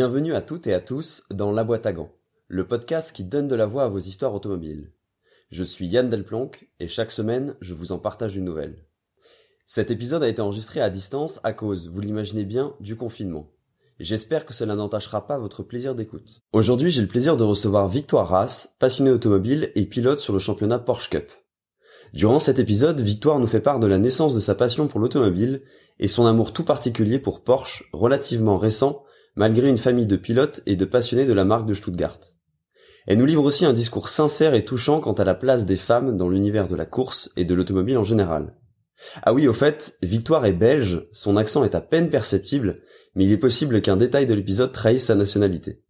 Bienvenue à toutes et à tous dans La Boîte à Gants, le podcast qui donne de la voix à vos histoires automobiles. Je suis Yann Delplanque et chaque semaine, je vous en partage une nouvelle. Cet épisode a été enregistré à distance à cause, vous l'imaginez bien, du confinement. J'espère que cela n'entachera pas votre plaisir d'écoute. Aujourd'hui, j'ai le plaisir de recevoir Victoire Rass, passionnée automobile et pilote sur le championnat Porsche Cup. Durant cet épisode, Victoire nous fait part de la naissance de sa passion pour l'automobile et son amour tout particulier pour Porsche, relativement récent, malgré une famille de pilotes et de passionnés de la marque de Stuttgart. Elle nous livre aussi un discours sincère et touchant quant à la place des femmes dans l'univers de la course et de l'automobile en général. Ah oui, au fait, Victoire est belge, son accent est à peine perceptible, mais il est possible qu'un détail de l'épisode trahisse sa nationalité.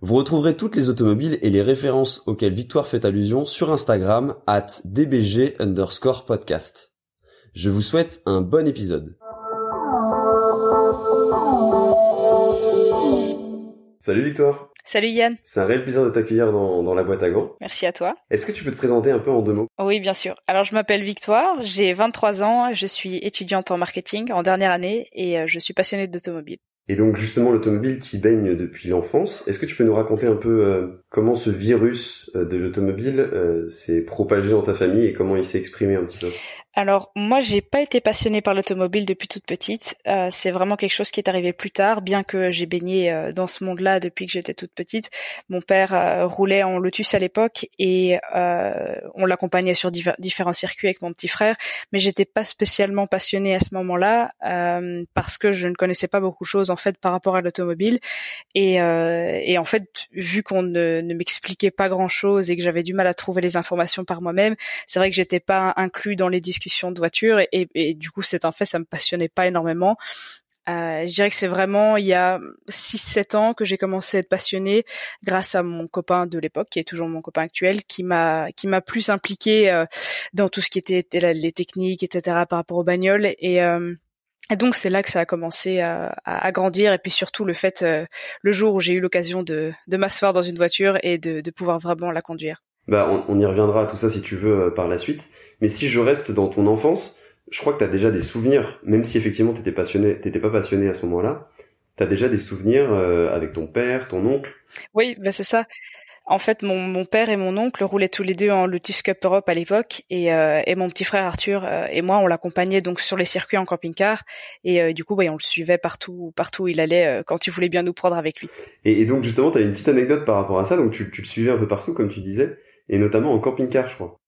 Vous retrouverez toutes les automobiles et les références auxquelles Victoire fait allusion sur Instagram at dbg underscore podcast. Je vous souhaite un bon épisode. Salut Victoire. Salut Yann. C'est un réel plaisir de t'accueillir dans, dans, la boîte à gants. Merci à toi. Est-ce que tu peux te présenter un peu en deux mots? Oui, bien sûr. Alors je m'appelle Victoire, j'ai 23 ans, je suis étudiante en marketing en dernière année et euh, je suis passionnée d'automobile. Et donc justement l'automobile t'y baigne depuis l'enfance. Est-ce que tu peux nous raconter un peu euh, comment ce virus euh, de l'automobile s'est propagé dans ta famille et comment il s'est exprimé un petit peu? Alors moi j'ai pas été passionnée par l'automobile depuis toute petite. Euh, c'est vraiment quelque chose qui est arrivé plus tard, bien que j'ai baigné euh, dans ce monde-là depuis que j'étais toute petite. Mon père euh, roulait en Lotus à l'époque et on l'accompagnait sur différents circuits avec mon petit frère, mais j'étais pas spécialement passionnée à ce moment-là parce que je ne connaissais pas beaucoup de choses en fait par rapport à l'automobile et, et, en fait vu qu'on ne, ne m'expliquait pas grand-chose et que j'avais du mal à trouver les informations par moi-même, c'est vrai que j'étais pas inclus dans les discussions de voiture et, du coup c'est un fait, ça me passionnait pas énormément. Euh, je dirais que c'est vraiment il y a 6-7 ans que j'ai commencé à être passionnée grâce à mon copain de l'époque, qui est toujours mon copain actuel, qui m'a qui m'a plus impliqué euh, dans tout ce qui était les techniques, etc. par rapport aux bagnoles et euh, et donc c'est là que ça a commencé à, grandir et puis surtout le fait euh, le jour où j'ai eu l'occasion de, m'asseoir dans une voiture et de, de pouvoir vraiment la conduire. Bah on, on, y reviendra à tout ça si tu veux par la suite. Mais si je reste dans ton enfance, je crois que tu as déjà des souvenirs, même si effectivement t'étais passionné, t'étais pas passionné à ce moment-là, tu as déjà des souvenirs euh, avec ton père, ton oncle? Oui, bah c'est ça. En fait, mon, mon, père et mon oncle roulaient tous les deux en Lotus Cup Europe à l'époque, et, euh, et, mon petit frère Arthur euh, et moi, on l'accompagnait donc sur les circuits en camping-car, et du coup, bah, on le suivait partout, partout où il allait quand il voulait bien nous prendre avec lui. Et, et donc justement, tu as une petite anecdote par rapport à ça, donc tu, tu le suivais un peu partout, comme tu disais, et notamment en camping-car, je crois.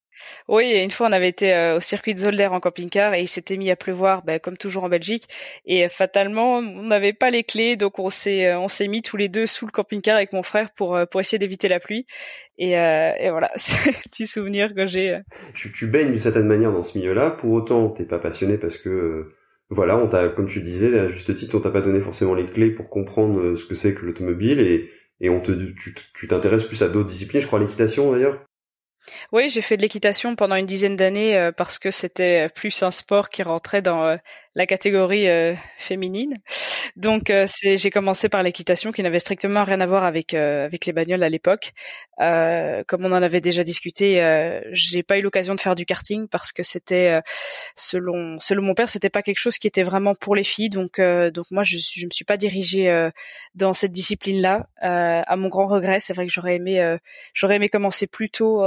Oui, une fois on avait été euh, au circuit de Zolder en camping-car et il s'était mis à pleuvoir, bah, comme toujours en Belgique. Et euh, fatalement, on n'avait pas les clés, donc on s'est euh, on s'est mis tous les deux sous le camping-car avec mon frère pour pour essayer d'éviter la pluie. Et, voilà, c'est un petit souvenir que j'ai. Tu, tu baignes d'une certaine manière dans ce milieu-là. Pour autant, t'es pas passionné parce que voilà, on t'a, comme tu disais à juste titre, on t'a pas donné forcément les clés pour comprendre ce que c'est que l'automobile et et on te tu t'intéresses plus à d'autres disciplines. Je crois l'équitation d'ailleurs. Oui, j'ai fait de l'équitation pendant une dizaine d'années euh, parce que c'était plus un sport qui rentrait dans euh, la catégorie euh, féminine. Donc euh, j'ai commencé par l'équitation qui n'avait strictement rien à voir avec euh, avec les bagnoles à l'époque. comme on en avait déjà discuté, j'ai pas eu l'occasion de faire du karting parce que c'était selon selon mon père, c'était pas quelque chose qui était vraiment pour les filles. Donc donc moi je je me suis pas dirigée dans cette discipline là. à mon grand regret, c'est vrai que j'aurais aimé j'aurais aimé commencer plus tôt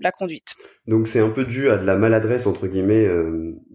la conduite. Donc c'est un peu dû à de la maladresse entre guillemets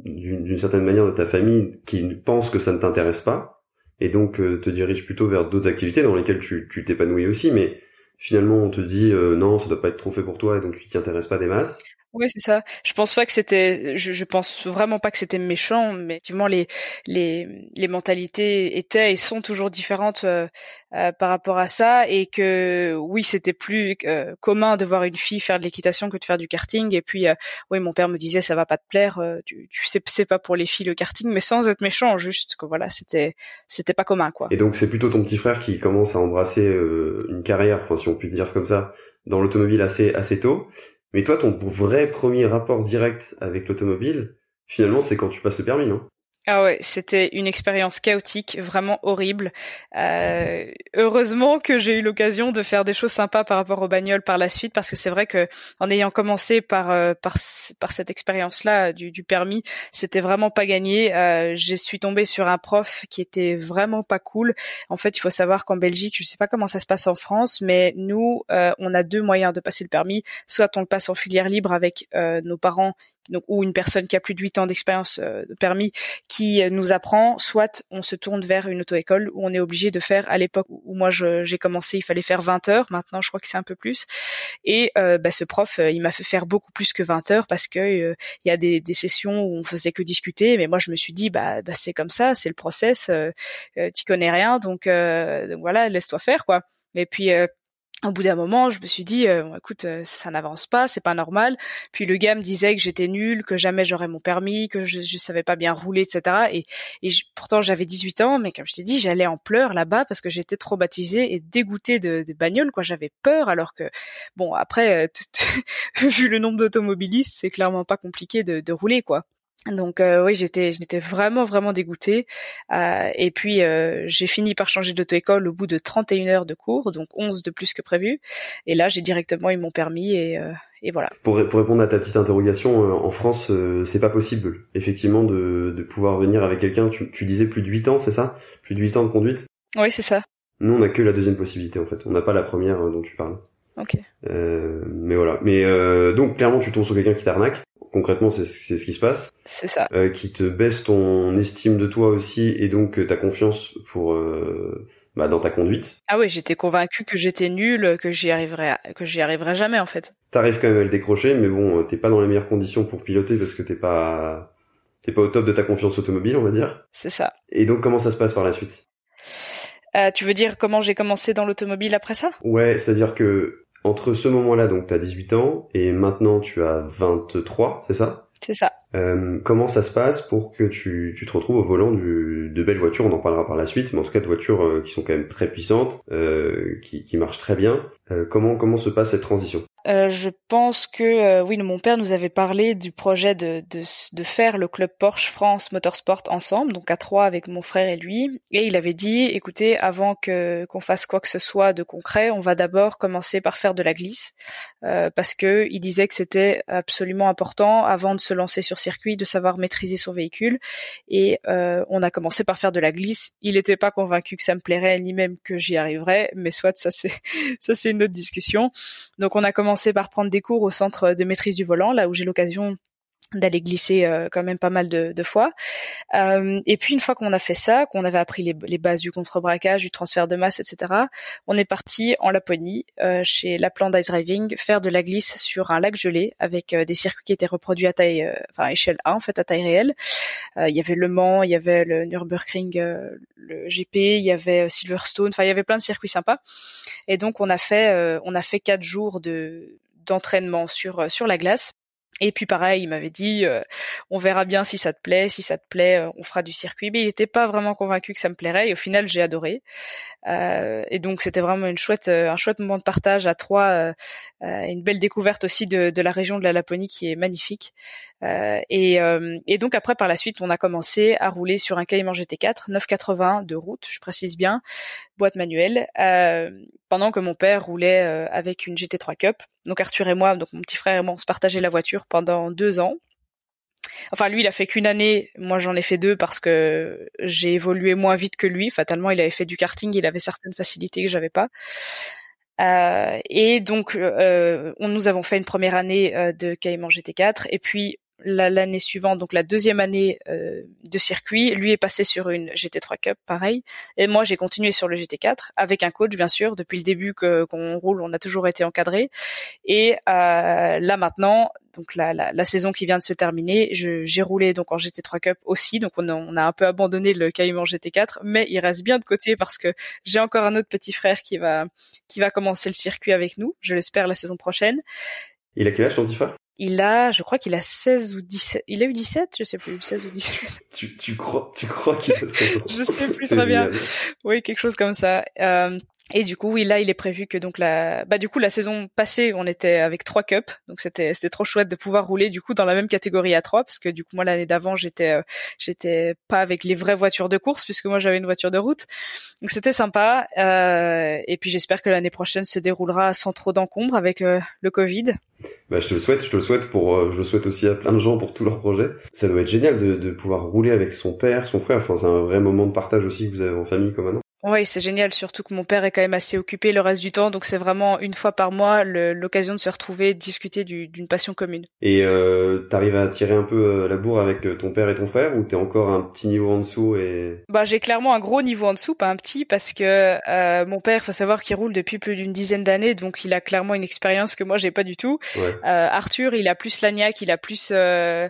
d'une certaine manière de famille qui pense que ça ne t'intéresse pas et donc euh, te dirige plutôt vers d'autres activités dans lesquelles tu t'épanouis aussi, mais finalement on te dit euh, non, ça doit pas être trop fait pour toi et donc tu t'y intéresses pas des masses. Oui, c'est ça. Je pense pas que c'était, je, je pense vraiment pas que c'était méchant, mais effectivement les les les mentalités étaient et sont toujours différentes euh, euh, par rapport à ça, et que oui, c'était plus euh, commun de voir une fille faire de l'équitation que de faire du karting. Et puis oui, mon père me disait ça va pas te plaire, tu, tu sais c'est pas pour les filles le karting, mais sans être méchant, juste que voilà, c'était c'était pas commun quoi. Et donc c'est plutôt ton petit frère qui commence à embrasser une carrière, enfin si on peut dire comme ça, dans l'automobile assez assez tôt. Mais toi, ton vrai premier rapport direct avec l'automobile, finalement, c'est quand tu passes le permis, non? Ah ouais, c'était une expérience chaotique, vraiment horrible. Euh, heureusement que j'ai eu l'occasion de faire des choses sympas par rapport aux bagnoles par la suite, parce que c'est vrai que en ayant commencé par euh, par, cette expérience-là du, du, permis, c'était vraiment pas gagné. Euh, je suis tombée sur un prof qui était vraiment pas cool. En fait, il faut savoir qu'en Belgique, je sais pas comment ça se passe en France, mais nous, euh, on a deux moyens de passer le permis. Soit on le passe en filière libre avec euh, nos parents donc ou une personne qui a plus de 8 ans d'expérience euh, de permis qui euh, nous apprend, soit on se tourne vers une auto-école où on est obligé de faire à l'époque où moi j'ai commencé, il fallait faire 20 heures, maintenant je crois que c'est un peu plus. Et euh, bah, ce prof, il m'a fait faire beaucoup plus que 20 heures parce que il y a des, des, sessions où on faisait que discuter, mais moi je me suis dit bah, bah c'est comme ça, c'est le process, tu connais rien, donc, donc voilà, laisse-toi faire quoi. Et puis au bout d'un moment, je me suis dit, euh, écoute, euh, ça n'avance pas, c'est pas normal. Puis le gars me disait que j'étais nulle, que jamais j'aurais mon permis, que je, je savais pas bien rouler, etc. Et, pourtant j'avais 18 ans, mais comme je t'ai dit, j'allais en pleurs là-bas parce que j'étais traumatisée et dégoûtée de, de bagnoles, quoi. J'avais peur, alors que bon, après, euh, vu le nombre d'automobilistes, c'est clairement pas compliqué de, de rouler, quoi. Donc euh, oui, j'étais j'étais vraiment vraiment dégoûtée. Euh, et puis euh, j'ai fini par changer d'auto-école au bout de 31 heures de cours, donc 11 de plus que prévu. Et là, j'ai directement eu mon permis et, et voilà. Pour, pour répondre à ta petite interrogation, en France, c'est pas possible effectivement de, de pouvoir venir avec quelqu'un. Tu, tu disais plus de 8 ans, c'est ça? Plus de 8 ans de conduite? Oui, c'est ça. Nous, on a que la deuxième possibilité en fait. On n'a pas la première dont tu parles. Ok. mais voilà. Mais donc clairement, tu tombes sur quelqu'un qui t'arnaque concrètement c'est ce qui se passe. C'est ça. Euh, qui te baisse ton estime de toi aussi et donc euh, ta confiance pour euh, bah, dans ta conduite. Ah oui, j'étais convaincu que j'étais nul, que j'y arriverais que j'y arriverais jamais en fait. T'arrives quand même à le décrocher, mais bon, t'es pas dans les meilleures conditions pour piloter parce que t'es pas t'es pas au top de ta confiance automobile, on va dire. C'est ça. Et donc comment ça se passe par la suite? Euh, Tu veux dire comment j'ai commencé dans l'automobile après ça? Ouais, c'est-à-dire que entre ce moment-là, donc tu as 18 ans, et maintenant tu as 23, c'est ça? C'est ça. Euh, comment ça se passe pour que tu, tu te retrouves au volant du, de belles voitures, on en parlera par la suite, mais en tout cas de voitures euh, qui sont quand même très puissantes, euh, qui, qui marchent très bien. Euh, comment, comment se passe cette transition? Euh, je pense que euh, oui, mon père nous avait parlé du projet de, de, de, faire le club Porsche France Motorsport ensemble, donc à trois avec mon frère et lui. Et il avait dit, écoutez, avant que qu'on fasse quoi que ce soit de concret, on va d'abord commencer par faire de la glisse, euh, parce que il disait que c'était absolument important avant de se lancer sur circuit de savoir maîtriser son véhicule. Et euh, on a commencé par faire de la glisse. Il n'était pas convaincu que ça me plairait, ni même que j'y arriverais, mais soit ça c'est ça c'est une autre discussion. Donc on a commencé commencé par prendre des cours au centre de maîtrise du volant, là où j'ai l'occasion d'aller glisser euh, quand même pas mal de, de fois. Euh, et puis une fois qu'on a fait ça, qu'on avait appris les, bases du contre-braquage, du transfert de masse, etc., on est parti en Laponie, euh, chez Lapland Ice Driving, faire de la glisse sur un lac gelé avec des circuits qui étaient reproduits à taille, enfin échelle 1 en fait, à taille réelle. il y avait Le Mans, il y avait le Nürburgring, le GP, il y avait Silverstone, enfin il y avait plein de circuits sympas. Et donc on a fait, on a fait quatre jours de d'entraînement sur sur la glace et puis pareil, il m'avait dit, euh, on verra bien si ça te plaît, si ça te plaît, euh, on fera du circuit. Mais il n'était pas vraiment convaincu que ça me plairait. Et au final, j'ai adoré. Euh, et donc c'était vraiment une chouette, un chouette moment de partage à trois, une belle découverte aussi de, de, la région de la Laponie qui est magnifique. Et, et, donc après, par la suite, on a commencé à rouler sur un Cayman GT4 980 de route, je précise bien, boîte manuelle, pendant que mon père roulait avec une GT3 Cup. Donc Arthur et moi, donc mon petit frère et moi, on se partageait la voiture pendant deux ans. Enfin, lui, il a fait qu'une année. Moi, j'en ai fait deux parce que j'ai évolué moins vite que lui. Fatalement, il avait fait du karting, il avait certaines facilités que j'avais pas. Euh, et donc, euh, nous avons fait une première année euh, de Cayman GT4, et puis l'année suivante, donc la deuxième année euh, de circuit, lui est passé sur une GT3 Cup, pareil, et moi j'ai continué sur le GT4 avec un coach bien sûr. Depuis le début qu'on roule, on a toujours été encadré, et euh, là maintenant, donc la, la, saison qui vient de se terminer, j'ai roulé donc en GT3 Cup aussi, donc on a, un peu abandonné le Cayman GT4, mais il reste bien de côté parce que j'ai encore un autre petit frère qui va qui va commencer le circuit avec nous, je l'espère la saison prochaine. Il a quel âge ton petit frère? Il a, je crois qu'il a 16 ou 17. Il a eu 17, je sais plus, 16 ou 17. tu, tu crois, tu crois qu'il a 16 ans Je sais plus très bien. Oui, quelque chose comme ça. Euh, Et du coup, oui, là, il est prévu que donc la, bah du coup la saison passée, on était avec trois cups, donc c'était c'était trop chouette de pouvoir rouler du coup dans la même catégorie à trois, parce que du coup moi l'année d'avant j'étais euh, j'étais pas avec les vraies voitures de course puisque moi j'avais une voiture de route, donc c'était sympa. Euh, et puis j'espère que l'année prochaine se déroulera sans trop d'encombre avec euh, le Covid. Bah, je te le souhaite, je te le souhaite pour, euh, je le souhaite aussi à plein de gens pour tous leurs projets. Ça doit être génial de, de pouvoir rouler avec son père, son frère. Enfin, c'est un vrai moment de partage aussi que vous avez en famille comme un oui, c'est génial, surtout que mon père est quand même assez occupé le reste du temps, donc c'est vraiment une fois par mois l'occasion de se retrouver, de discuter d'une passion commune. Et euh, t'arrives à tirer un peu euh, la bourre avec euh, ton père et ton frère, ou t'es encore un petit niveau en dessous et Bah j'ai clairement un gros niveau en dessous, pas un petit, parce que euh, mon père, faut savoir qu'il roule depuis plus d'une dizaine d'années, donc il a clairement une expérience que moi j'ai pas du tout. Euh, Arthur, il a plus l'agnac, il a plus, euh,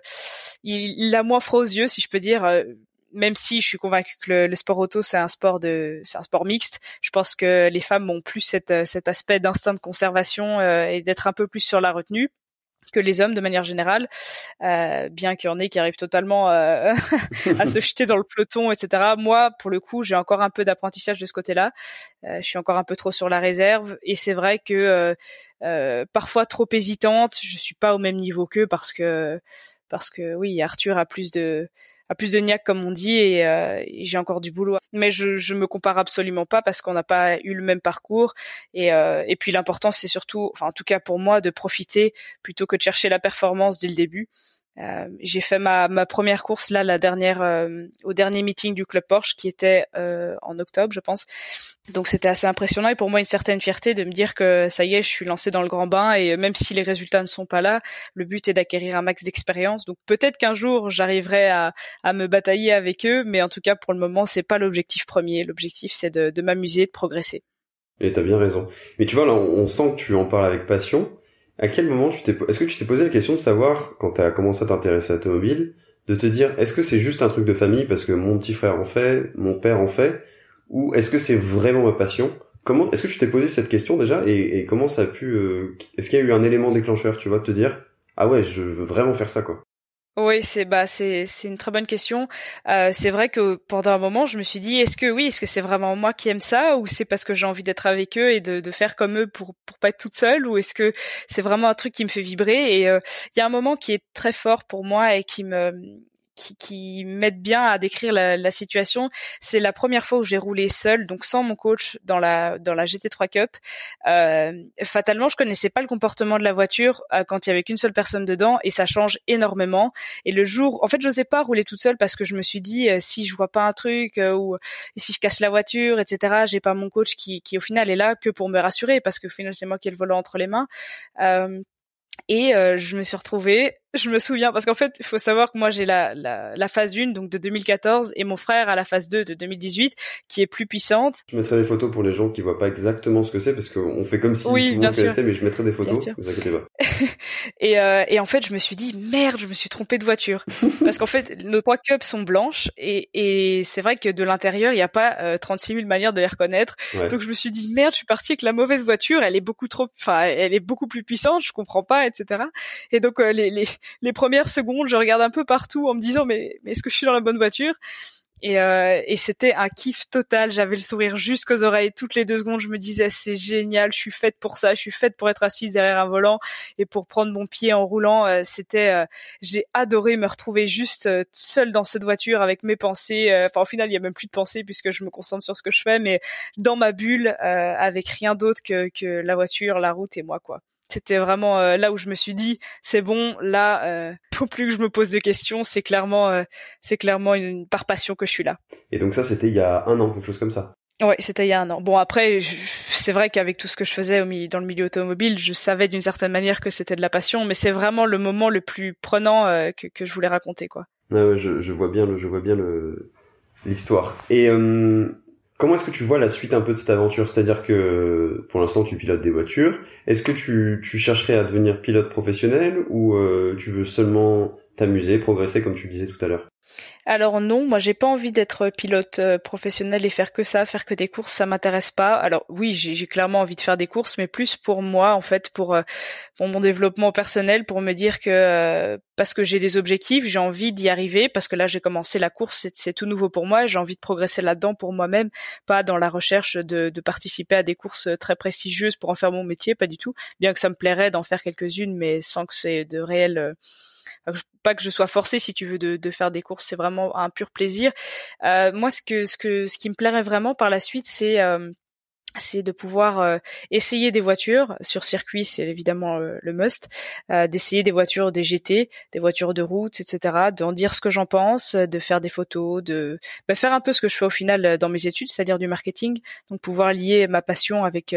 il, il a moins froid aux yeux, si je peux dire même si je suis convaincue que le, sport auto c'est un sport de c'est un sport mixte, je pense que les femmes ont plus cet, cet aspect d'instinct de conservation euh, et d'être un peu plus sur la retenue que les hommes de manière générale, euh, bien qu'il y en ait qui arrivent totalement euh, à se jeter dans le peloton, etc. Moi, pour le coup, j'ai encore un peu d'apprentissage de ce côté-là. je suis encore un peu trop sur la réserve, et c'est vrai que parfois trop hésitante. Je suis pas au même niveau qu'eux parce que parce que oui, Arthur a plus de plus de niaque comme on dit euh, et, j'ai encore du boulot. Mais je je me compare absolument pas parce qu'on n'a pas eu le même parcours et euh, et puis l'important c'est surtout, enfin en tout cas pour moi, de profiter plutôt que de chercher la performance dès le début. Euh, j'ai fait ma, ma première course là, la dernière, euh, au dernier meeting du club Porsche qui était euh, en octobre, je pense. Donc c'était assez impressionnant et pour moi une certaine fierté de me dire que ça y est, je suis lancé dans le grand bain et même si les résultats ne sont pas là, le but est d'acquérir un max d'expérience. Donc peut-être qu'un jour j'arriverai à, à me batailler avec eux, mais en tout cas pour le moment c'est pas l'objectif premier. L'objectif c'est de, de m'amuser, de progresser. Et t'as bien raison. Mais tu vois là, on sent que tu en parles avec passion. À quel moment tu t'es, est-ce que tu t'es posé la question de savoir, quand tu as commencé à t'intéresser à l'automobile, de te dire, est-ce que c'est juste un truc de famille parce que mon petit frère en fait, mon père en fait, ou est-ce que c'est vraiment ma passion? Comment, est-ce que tu t'es posé cette question déjà et, comment ça a pu, euh, est-ce qu'il y a eu un élément déclencheur, tu vois, de te dire, ah ouais, je veux vraiment faire ça quoi? Oui, c'est bah c'est c'est une très bonne question. Euh, c'est vrai que pendant un moment, je me suis dit est-ce que oui, est-ce que c'est vraiment moi qui aime ça ou c'est parce que j'ai envie d'être avec eux et de, de faire comme eux pour pour pas être toute seule ou est-ce que c'est vraiment un truc qui me fait vibrer? Et euh, il y a un moment qui est très fort pour moi et qui me qui, qui m'aide bien à décrire la, la situation. C'est la première fois où j'ai roulé seule, donc sans mon coach dans la dans la GT3 Cup. Euh, fatalement, je connaissais pas le comportement de la voiture euh, quand il y avait qu'une seule personne dedans, et ça change énormément. Et le jour, en fait, je n'osais pas rouler toute seule parce que je me suis dit euh, si je vois pas un truc euh, ou si je casse la voiture, etc. J'ai pas mon coach qui qui au final est là que pour me rassurer parce que au final c'est moi qui ai le volant entre les mains. et je me suis retrouvée je me souviens parce qu'en fait, il faut savoir que moi j'ai la, la, la, phase 1 donc de 2014 et mon frère a la phase 2 de 2018 qui est plus puissante. Je mettrai des photos pour les gens qui voient pas exactement ce que c'est parce qu'on fait comme si oui, tout le monde connaissait mais je mettrai des photos, vous inquiétez pas. et, euh, et en fait, je me suis dit merde, je me suis trompé de voiture parce qu'en fait, nos trois cups sont blanches et, et c'est vrai que de l'intérieur, il n'y a pas euh, 36 000 manières de les reconnaître. Donc je me suis dit merde, je suis partie avec la mauvaise voiture, elle est beaucoup trop enfin, elle est beaucoup plus puissante, je comprends pas etc. Et donc euh, les, les les premières secondes, je regarde un peu partout en me disant mais, est-ce que je suis dans la bonne voiture? Et, euh, et c'était un kiff total. J'avais le sourire jusqu'aux oreilles. Toutes les deux secondes, je me disais c'est génial. Je suis faite pour ça. Je suis faite pour être assise derrière un volant et pour prendre mon pied en roulant. Euh, c'était, euh, j'ai adoré me retrouver juste seule dans cette voiture avec mes pensées. Enfin, au final, il y a même plus de pensées puisque je me concentre sur ce que je fais, mais dans ma bulle, avec rien d'autre que, que la voiture, la route et moi, quoi c'était vraiment euh, là où je me suis dit c'est bon là euh, faut plus que je me pose de questions c'est clairement euh, c'est clairement une par passion que je suis là. Et donc ça c'était il y a un an quelque chose comme ça. Ouais c'était il y a un an. Bon après c'est vrai qu'avec tout ce que je faisais au dans le milieu automobile je savais d'une certaine manière que c'était de la passion mais c'est vraiment le moment le plus prenant que, que je voulais raconter quoi. Ouais, je, je vois bien le je vois bien le l'histoire. Et Comment est-ce que tu vois la suite un peu de cette aventure? C'est-à-dire que pour l'instant tu pilotes des voitures. Est-ce que tu, chercherais à devenir pilote professionnel ou euh, tu veux seulement t'amuser, progresser comme tu disais tout à l'heure? Alors non, moi j'ai pas envie d'être pilote euh, professionnel et faire que ça, faire que des courses, ça m'intéresse pas. Alors oui, j'ai clairement envie de faire des courses, mais plus pour moi en fait, pour, euh, mon développement personnel, pour me dire que euh, parce que j'ai des objectifs, j'ai envie d'y arriver, parce que là j'ai commencé la course, c'est tout nouveau pour moi, j'ai envie de progresser là-dedans pour moi-même, pas dans la recherche de, de participer à des courses très prestigieuses pour en faire mon métier, pas du tout. Bien que ça me plairait d'en faire quelques-unes, mais sans que c'est de réel pas que je sois forcée si tu veux de, de faire des courses c'est vraiment un pur plaisir euh, moi ce que ce que ce qui me plairait vraiment par la suite c'est euh, c'est de pouvoir euh, essayer des voitures sur circuit, c'est évidemment le must, d'essayer des voitures des GT, des voitures de route, etc., d'en dire ce que j'en pense, de faire des photos, de bah, faire un peu ce que je fais au final dans mes études, c'est-à-dire du marketing, donc pouvoir lier ma passion avec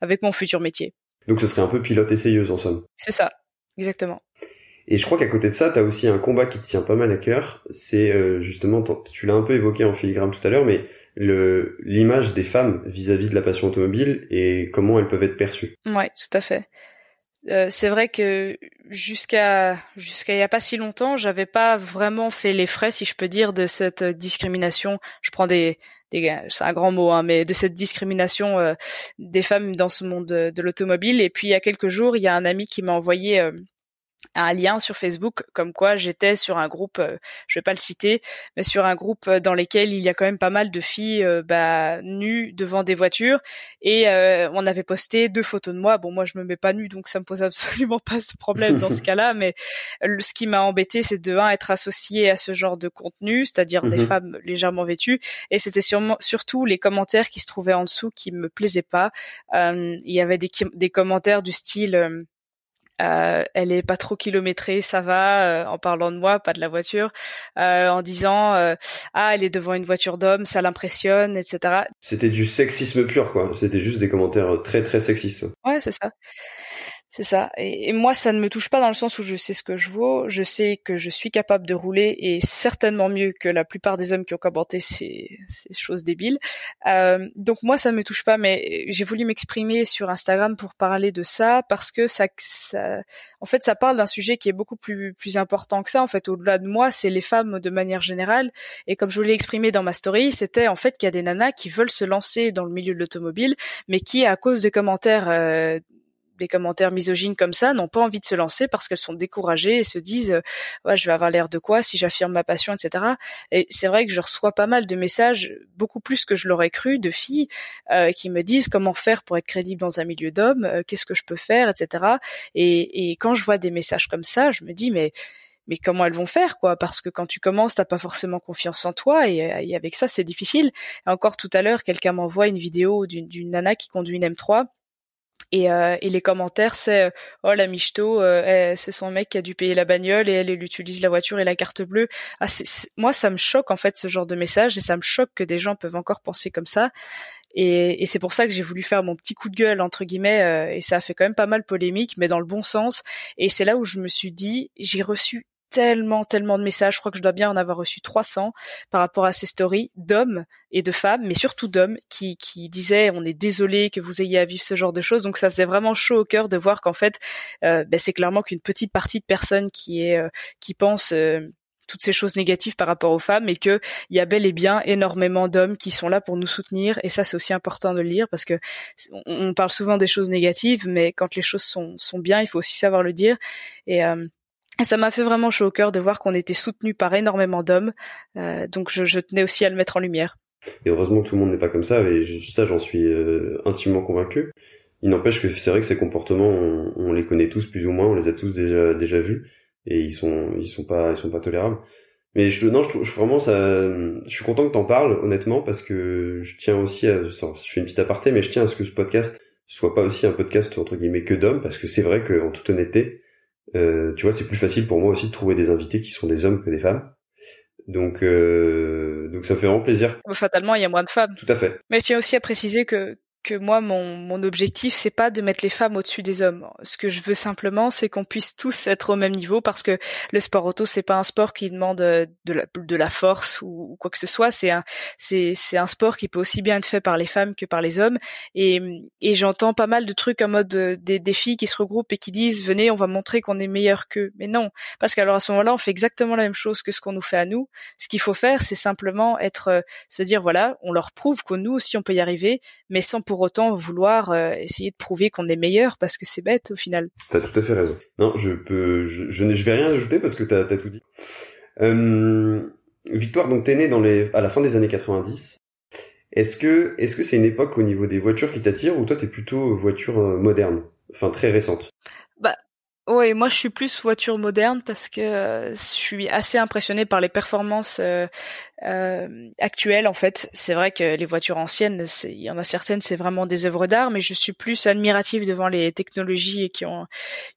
avec mon futur métier. Donc ce serait un peu pilote essayeuse en somme. C'est ça, exactement. Et je crois qu'à côté de ça, tu as aussi un combat qui te tient pas mal à cœur. C'est euh, justement, tu l'as un peu évoqué en filigrane tout à l'heure, mais le l'image des femmes vis-à-vis de la passion automobile et comment elles peuvent être perçues. Ouais, tout à fait. Euh, c'est vrai que jusqu'à jusqu'à il y a pas si longtemps, j'avais pas vraiment fait les frais, si je peux dire, de cette discrimination. Je prends des, des c'est un grand mot, hein, mais de cette discrimination euh, des femmes dans ce monde de, de l'automobile. Et puis il y a quelques jours, il y a un ami qui m'a envoyé euh, un lien sur Facebook comme quoi j'étais sur un groupe, euh, je vais pas le citer, mais sur un groupe euh, dans lequel il y a quand même pas mal de filles euh, bah, nues devant des voitures et on avait posté deux photos de moi. Bon moi je me mets pas nue donc ça me pose absolument pas de problème dans ce cas-là, mais ce qui m'a embêté c'est de un être associé à ce genre de contenu, c'est-à-dire des mhm. femmes légèrement vêtues et c'était sûrement surtout les commentaires qui se trouvaient en dessous qui me plaisaient pas. il y avait des, des commentaires du style euh, elle est pas trop kilométrée, ça va, euh, en parlant de moi, pas de la voiture, euh, en disant ah elle est devant une voiture d'homme, ça l'impressionne, etc. C'était du sexisme pur quoi. C'était juste des commentaires très très sexistes. Ouais c'est ça. C'est ça. Et, moi, ça ne me touche pas dans le sens où je sais ce que je vaux, je sais que je suis capable de rouler et certainement mieux que la plupart des hommes qui ont commenté ces, ces choses débiles. Euh, donc moi, ça ne me touche pas, mais j'ai voulu m'exprimer sur Instagram pour parler de ça parce que ça, ça en fait, ça parle d'un sujet qui est beaucoup plus plus important que ça. En fait, au-delà de moi, c'est les femmes de manière générale. Et comme je l'ai exprimé dans ma story, c'était en fait qu'il y a des nanas qui veulent se lancer dans le milieu de l'automobile, mais qui, à cause de commentaires euh, des commentaires misogynes comme ça n'ont pas envie de se lancer parce qu'elles sont découragées et se disent euh, ouais, je vais avoir l'air de quoi si j'affirme ma passion etc et c'est vrai que je reçois pas mal de messages beaucoup plus que je l'aurais cru de filles euh, qui me disent comment faire pour être crédible dans un milieu d'hommes euh, qu'est-ce que je peux faire etc et, et quand je vois des messages comme ça je me dis mais mais comment elles vont faire quoi? Parce que quand tu commences t'as pas forcément confiance en toi et, et avec ça c'est difficile. Et encore tout à l'heure quelqu'un m'envoie une vidéo d'une nana qui conduit une M3 et, euh, et, les commentaires, c'est euh, oh la michto, euh, c'est son mec qui a dû payer la bagnole et elle, elle utilise la voiture et la carte bleue. Ah, moi, ça me choque en fait ce genre de message et ça me choque que des gens peuvent encore penser comme ça. Et, et c'est pour ça que j'ai voulu faire mon petit coup de gueule entre guillemets et ça a fait quand même pas mal polémique, mais dans le bon sens. Et c'est là où je me suis dit, j'ai reçu tellement, tellement de messages. Je crois que je dois bien en avoir reçu 300 par rapport à ces stories d'hommes et de femmes, mais surtout d'hommes qui, qui disaient on est désolé que vous ayez à vivre ce genre de choses. Donc ça faisait vraiment chaud au cœur de voir qu'en fait, euh, ben, c'est clairement qu'une petite partie de personnes qui est euh, qui pense euh, toutes ces choses négatives par rapport aux femmes et que il y a bel et bien énormément d'hommes qui sont là pour nous soutenir et ça c'est aussi important de le lire parce que on parle souvent des choses négatives mais quand les choses sont sont bien il faut aussi savoir le dire et et ça m'a fait vraiment chaud au cœur de voir qu'on était soutenu par énormément d'hommes. Euh, donc je, je, tenais aussi à le mettre en lumière. Et heureusement que tout le monde n'est pas comme ça, et ça j'en suis euh, intimement convaincu. Il n'empêche que c'est vrai que ces comportements, on, on, les connaît tous plus ou moins, on les a tous déjà déjà vus, et ils sont ils sont pas ils sont pas tolérables. Mais je non, je, je vraiment ça, je suis content que t'en parles honnêtement parce que je tiens aussi à, je fais une petite aparté, mais je tiens à ce que ce podcast soit pas aussi un podcast entre guillemets que d'hommes parce que c'est vrai qu'en toute honnêteté, euh, tu vois, c'est plus facile pour moi aussi de trouver des invités qui sont des hommes que des femmes. Donc, euh, donc ça fait vraiment plaisir. Fatalement, il y a moins de femmes. Tout à fait. Mais je tiens aussi à préciser que que moi mon, mon objectif c'est pas de mettre les femmes au-dessus des hommes. Ce que je veux simplement c'est qu'on puisse tous être au même niveau parce que le sport auto c'est pas un sport qui demande euh, de la, de la force ou, quoi que ce soit, c'est un c'est c'est un sport qui peut aussi bien être fait par les femmes que par les hommes et et j'entends pas mal de trucs en mode euh, des, des filles qui se regroupent et qui disent venez on va montrer qu'on est meilleur qu'eux. Mais non, parce qu'alors à ce moment-là on fait exactement la même chose que ce qu'on nous fait à nous. Ce qu'il faut faire c'est simplement être euh, se dire voilà, on leur prouve que nous aussi on peut y arriver mais sans autant vouloir euh, essayer de prouver qu'on est meilleur parce que c'est bête au final. T'as tout à fait raison. Non, je peux, je, je, je vais rien ajouter parce que t'as as tout dit. Euh, Victoire, donc t'es né dans les, à la fin des années 90. Est-ce que, est-ce que c'est une époque au niveau des voitures qui t'attire ou toi t'es plutôt voiture euh, moderne, enfin très récente Bah oui, moi je suis plus voiture moderne parce que euh, je suis assez impressionnée par les performances euh, euh, actuelles en fait. C'est vrai que les voitures anciennes, il y en a certaines, c'est vraiment des œuvres d'art, mais je suis plus admirative devant les technologies qui ont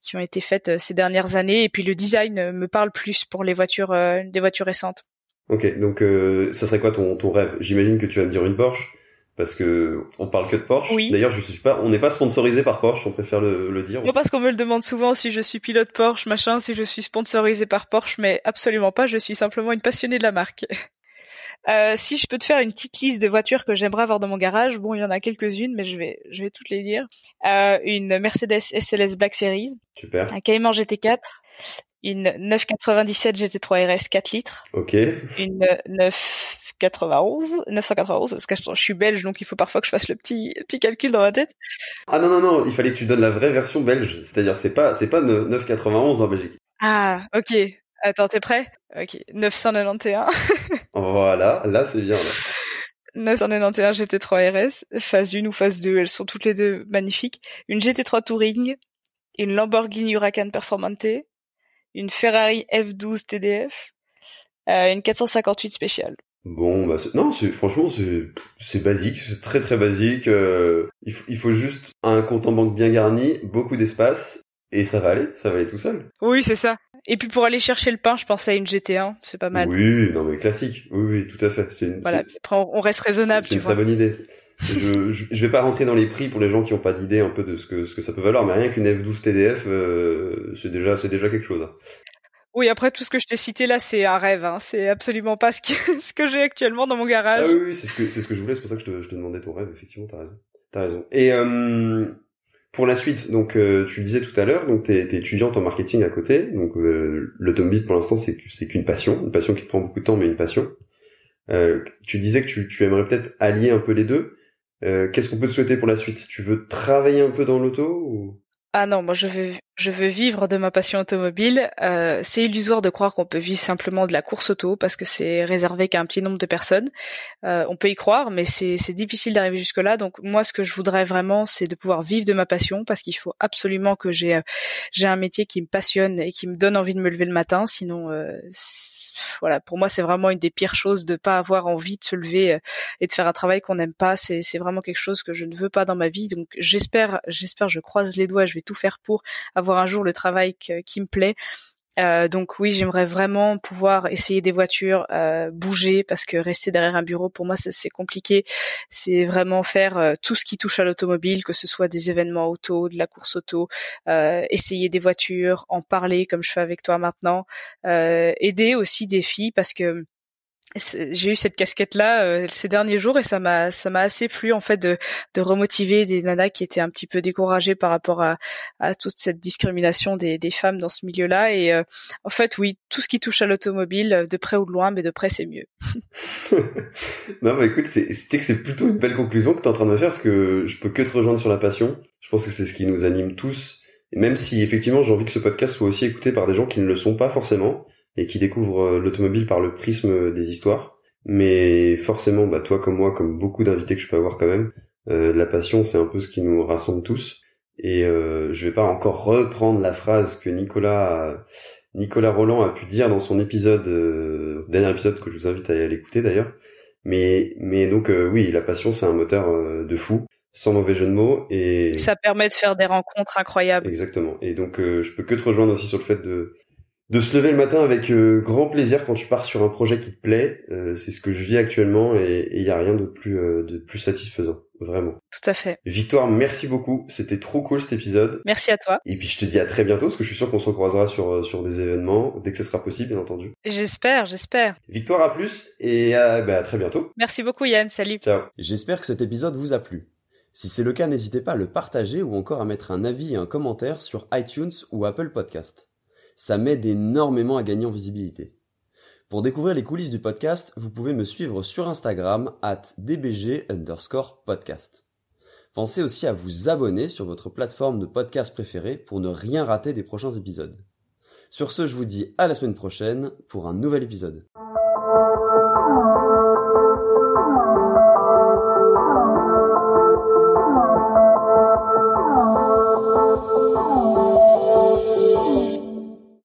qui ont été faites euh, ces dernières années et puis le design me parle plus pour les voitures des voitures récentes. Ok, donc ça serait quoi ton ton rêve? J'imagine que tu vas me dire une Porsche parce que on parle que de Porsche. Oui. D'ailleurs, je suis pas, on n'est pas sponsorisé par Porsche, on préfère le, le dire. Non, parce qu'on me le demande souvent si je suis pilote Porsche, machin, si je suis sponsorisé par Porsche, mais absolument pas. Je suis simplement une passionnée de la marque. Euh, si je peux te faire une petite liste de voitures que j'aimerais avoir dans mon garage, bon, il y en a quelques-unes, mais je vais, je vais toutes les dire. Euh, une Mercedes SLS Black Series. Super. Un Cayman GT4. Une 997 GT3 RS 4 litres. Ok. Une 9 91, 991, parce que je suis belge, donc il faut parfois que je fasse le petit, petit calcul dans ma tête. Ah non, non, non, il fallait que tu donnes la vraie version belge. C'est-à-dire, c'est pas, c'est pas 991 en Belgique. Ah, ok. Attends, t'es prêt? Ok. 991. voilà, là, c'est bien, là. 991 GT3 RS, phase 1 ou phase 2, elles sont toutes les deux magnifiques. Une GT3 Touring, une Lamborghini Huracan Performante, une Ferrari F12 TDF, euh, une 458 spéciale. Bon, bah non, c'est franchement c'est basique, c'est très très basique. Euh, il, faut, il faut juste un compte en banque bien garni, beaucoup d'espace et ça va aller, ça va aller tout seul. Oui, c'est ça. Et puis pour aller chercher le pain, je pensais à une GT1, c'est pas mal. Oui, non mais classique. Oui, oui, tout à fait. Une, voilà. on reste raisonnable. C'est une très bonne idée. je, je, je vais pas rentrer dans les prix pour les gens qui ont pas d'idée un peu de ce que ce que ça peut valoir, mais rien qu'une F12 TDF, euh, c'est déjà c'est déjà quelque chose. Oui, après tout ce que je t'ai cité là, c'est un rêve. Hein. C'est absolument pas ce, ce que j'ai actuellement dans mon garage. Ah oui, oui c'est ce que c'est ce que je voulais. C'est pour ça que je te, je te demandais ton rêve. Effectivement, t'as raison. T'as raison. Et euh, pour la suite, donc euh, tu le disais tout à l'heure, donc t'es es étudiante en marketing à côté. Donc euh, l'automobile pour l'instant c'est c'est qu'une passion, une passion qui te prend beaucoup de temps, mais une passion. Euh, tu disais que tu, tu aimerais peut-être allier un peu les deux. Euh, Qu'est-ce qu'on peut te souhaiter pour la suite? Tu veux travailler un peu dans l'auto ou? Ah non, moi je veux je veux vivre de ma passion automobile. Euh, c'est illusoire de croire qu'on peut vivre simplement de la course auto parce que c'est réservé qu'à un petit nombre de personnes. Euh, on peut y croire, mais c'est difficile d'arriver jusque là. Donc moi, ce que je voudrais vraiment, c'est de pouvoir vivre de ma passion parce qu'il faut absolument que j'ai euh, un métier qui me passionne et qui me donne envie de me lever le matin. Sinon, euh, voilà, pour moi, c'est vraiment une des pires choses de pas avoir envie de se lever euh, et de faire un travail qu'on n'aime pas. C'est vraiment quelque chose que je ne veux pas dans ma vie. Donc j'espère j'espère je croise les doigts. Je vais tout faire pour avoir un jour le travail qui me plaît. Euh, donc oui, j'aimerais vraiment pouvoir essayer des voitures, euh, bouger parce que rester derrière un bureau pour moi c'est compliqué. C'est vraiment faire euh, tout ce qui touche à l'automobile, que ce soit des événements auto, de la course auto, essayer des voitures, en parler comme je fais avec toi maintenant, aider aussi des filles parce que j'ai eu cette casquette là euh, ces derniers jours et ça m'a ça m'a assez plu en fait de de remotiver des nanas qui étaient un petit peu découragées par rapport à à toute cette discrimination des des femmes dans ce milieu là et euh, en fait oui tout ce qui touche à l'automobile euh, de près ou de loin mais de près c'est mieux. non mais écoute c'est que c'est plutôt une belle conclusion que tu es en train de me faire parce que je peux que te rejoindre sur la passion. Je pense que c'est ce qui nous anime tous et même si effectivement j'ai envie que ce podcast soit aussi écouté par des gens qui ne le sont pas forcément et qui découvre euh, l'automobile par le prisme des histoires. Mais forcément, bah toi comme moi, comme beaucoup d'invités que je peux avoir quand même, euh, la passion c'est un peu ce qui nous rassemble tous. Et euh, je vais pas encore reprendre la phrase que Nicolas Nicolas Roland a pu dire dans son épisode euh, dernier épisode que je vous invite à aller écouter d'ailleurs. Mais mais donc euh, oui, la passion c'est un moteur de fou sans mauvais jeu de mots et ça permet de faire des rencontres incroyables. Exactement. Et donc je peux que te rejoindre aussi sur le fait de de se lever le matin avec euh, grand plaisir quand tu pars sur un projet qui te plaît. Euh, c'est ce que je vis actuellement et il y a rien de plus euh, de plus satisfaisant. Vraiment. Tout à fait. Victoire, merci beaucoup. C'était trop cool cet épisode. Merci à toi. Et puis je te dis à très bientôt, parce que je suis sûr qu'on se recroisera sur, sur des événements, dès que ce sera possible, bien entendu. J'espère, j'espère. Victoire, à plus, et à, bah, à très bientôt. Merci beaucoup Yann, salut. Ciao. J'espère que cet épisode vous a plu. Si c'est le cas, n'hésitez pas à le partager ou encore à mettre un avis et un commentaire sur iTunes ou Apple Podcast. Ça m'aide énormément à gagner en visibilité. Pour découvrir les coulisses du podcast, vous pouvez me suivre sur Instagram at dbg underscore podcast. Pensez aussi à vous abonner sur votre plateforme de podcast préférée pour ne rien rater des prochains épisodes. Sur ce, je vous dis à la semaine prochaine pour un nouvel épisode.